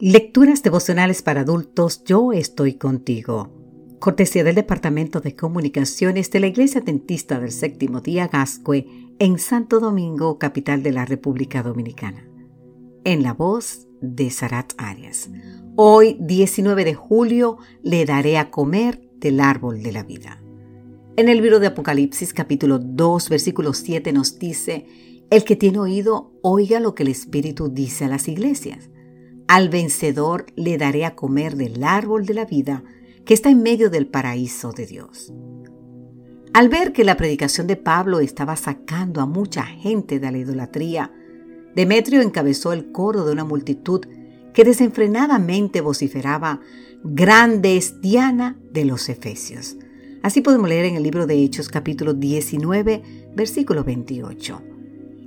Lecturas devocionales para adultos, yo estoy contigo. Cortesía del Departamento de Comunicaciones de la Iglesia Dentista del Séptimo Día Gascue en Santo Domingo, capital de la República Dominicana. En la voz de Sarat Arias. Hoy, 19 de julio, le daré a comer del árbol de la vida. En el libro de Apocalipsis capítulo 2 versículo 7 nos dice, el que tiene oído, oiga lo que el Espíritu dice a las iglesias. Al vencedor le daré a comer del árbol de la vida que está en medio del paraíso de Dios. Al ver que la predicación de Pablo estaba sacando a mucha gente de la idolatría, Demetrio encabezó el coro de una multitud que desenfrenadamente vociferaba, Grande es Diana de los Efesios. Así podemos leer en el libro de Hechos capítulo 19, versículo 28.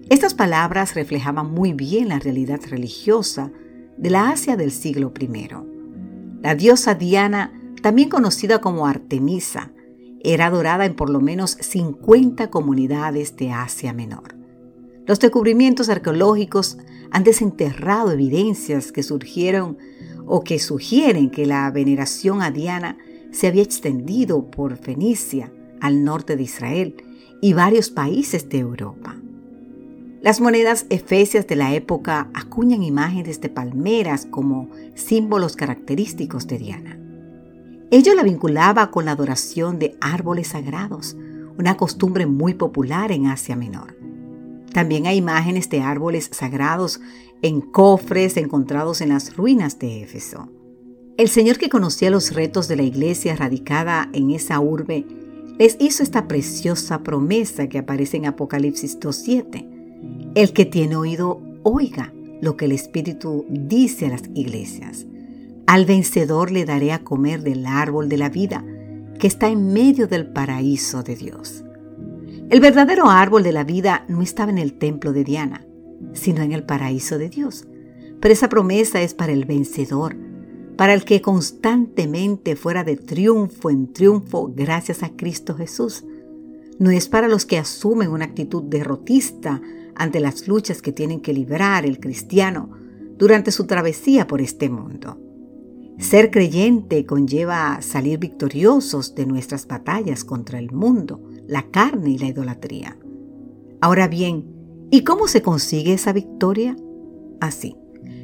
Estas palabras reflejaban muy bien la realidad religiosa de la Asia del siglo I. La diosa Diana, también conocida como Artemisa, era adorada en por lo menos 50 comunidades de Asia Menor. Los descubrimientos arqueológicos han desenterrado evidencias que surgieron o que sugieren que la veneración a Diana se había extendido por Fenicia, al norte de Israel y varios países de Europa. Las monedas efesias de la época acuñan imágenes de palmeras como símbolos característicos de Diana. Ello la vinculaba con la adoración de árboles sagrados, una costumbre muy popular en Asia Menor. También hay imágenes de árboles sagrados en cofres encontrados en las ruinas de Éfeso. El Señor que conocía los retos de la iglesia radicada en esa urbe, les hizo esta preciosa promesa que aparece en Apocalipsis 2.7 el que tiene oído, oiga lo que el Espíritu dice a las iglesias. Al vencedor le daré a comer del árbol de la vida que está en medio del paraíso de Dios. El verdadero árbol de la vida no estaba en el templo de Diana, sino en el paraíso de Dios. Pero esa promesa es para el vencedor, para el que constantemente fuera de triunfo en triunfo gracias a Cristo Jesús. No es para los que asumen una actitud derrotista ante las luchas que tienen que librar el cristiano durante su travesía por este mundo. Ser creyente conlleva salir victoriosos de nuestras batallas contra el mundo, la carne y la idolatría. Ahora bien, ¿y cómo se consigue esa victoria? Así,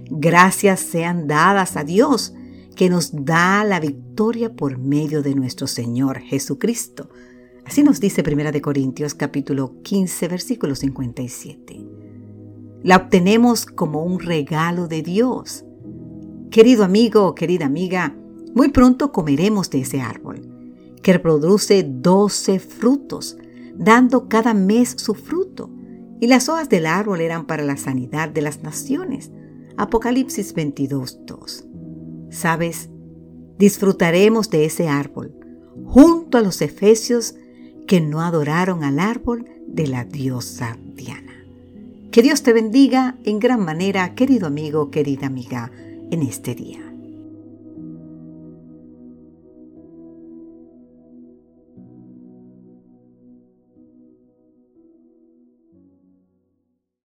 gracias sean dadas a Dios que nos da la victoria por medio de nuestro Señor Jesucristo, Así nos dice 1 Corintios capítulo 15 versículo 57. La obtenemos como un regalo de Dios. Querido amigo querida amiga, muy pronto comeremos de ese árbol, que produce 12 frutos, dando cada mes su fruto. Y las hojas del árbol eran para la sanidad de las naciones. Apocalipsis 22, 2. ¿Sabes? Disfrutaremos de ese árbol, junto a los efesios que no adoraron al árbol de la diosa Diana. Que Dios te bendiga en gran manera, querido amigo, querida amiga, en este día.